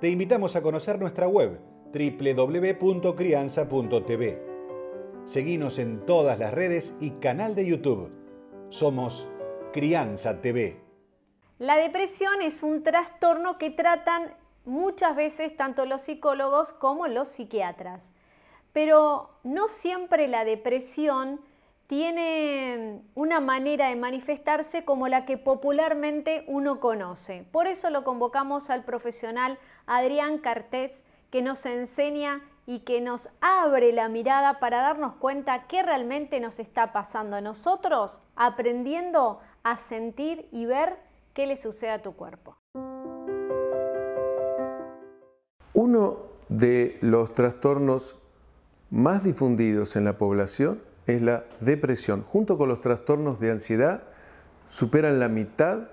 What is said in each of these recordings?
te invitamos a conocer nuestra web www.crianza.tv. Seguimos en todas las redes y canal de YouTube. Somos Crianza TV. La depresión es un trastorno que tratan muchas veces tanto los psicólogos como los psiquiatras. Pero no siempre la depresión tiene una manera de manifestarse como la que popularmente uno conoce. Por eso lo convocamos al profesional Adrián Cartés, que nos enseña y que nos abre la mirada para darnos cuenta qué realmente nos está pasando a nosotros, aprendiendo a sentir y ver qué le sucede a tu cuerpo. Uno de los trastornos más difundidos en la población es la depresión. Junto con los trastornos de ansiedad, superan la mitad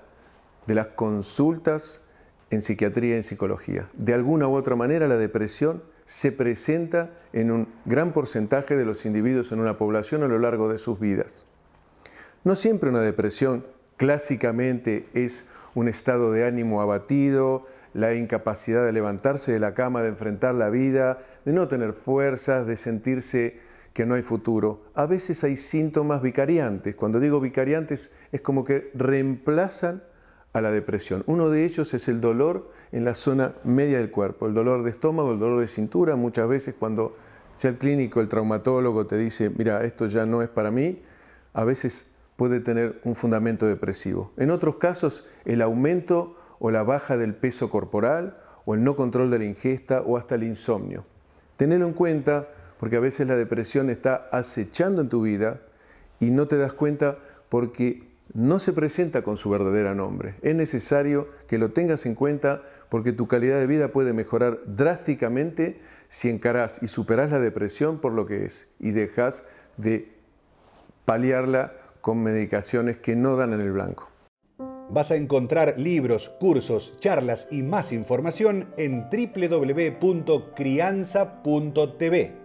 de las consultas en psiquiatría y en psicología. De alguna u otra manera, la depresión se presenta en un gran porcentaje de los individuos en una población a lo largo de sus vidas. No siempre una depresión clásicamente es un estado de ánimo abatido, la incapacidad de levantarse de la cama, de enfrentar la vida, de no tener fuerzas, de sentirse que no hay futuro. A veces hay síntomas vicariantes. Cuando digo vicariantes es como que reemplazan a la depresión. Uno de ellos es el dolor en la zona media del cuerpo, el dolor de estómago, el dolor de cintura. Muchas veces cuando ya el clínico, el traumatólogo te dice, mira, esto ya no es para mí, a veces puede tener un fundamento depresivo. En otros casos, el aumento o la baja del peso corporal o el no control de la ingesta o hasta el insomnio. Tenelo en cuenta porque a veces la depresión está acechando en tu vida y no te das cuenta porque no se presenta con su verdadera nombre. Es necesario que lo tengas en cuenta porque tu calidad de vida puede mejorar drásticamente si encarás y superás la depresión por lo que es y dejas de paliarla con medicaciones que no dan en el blanco. Vas a encontrar libros, cursos, charlas y más información en www.crianza.tv.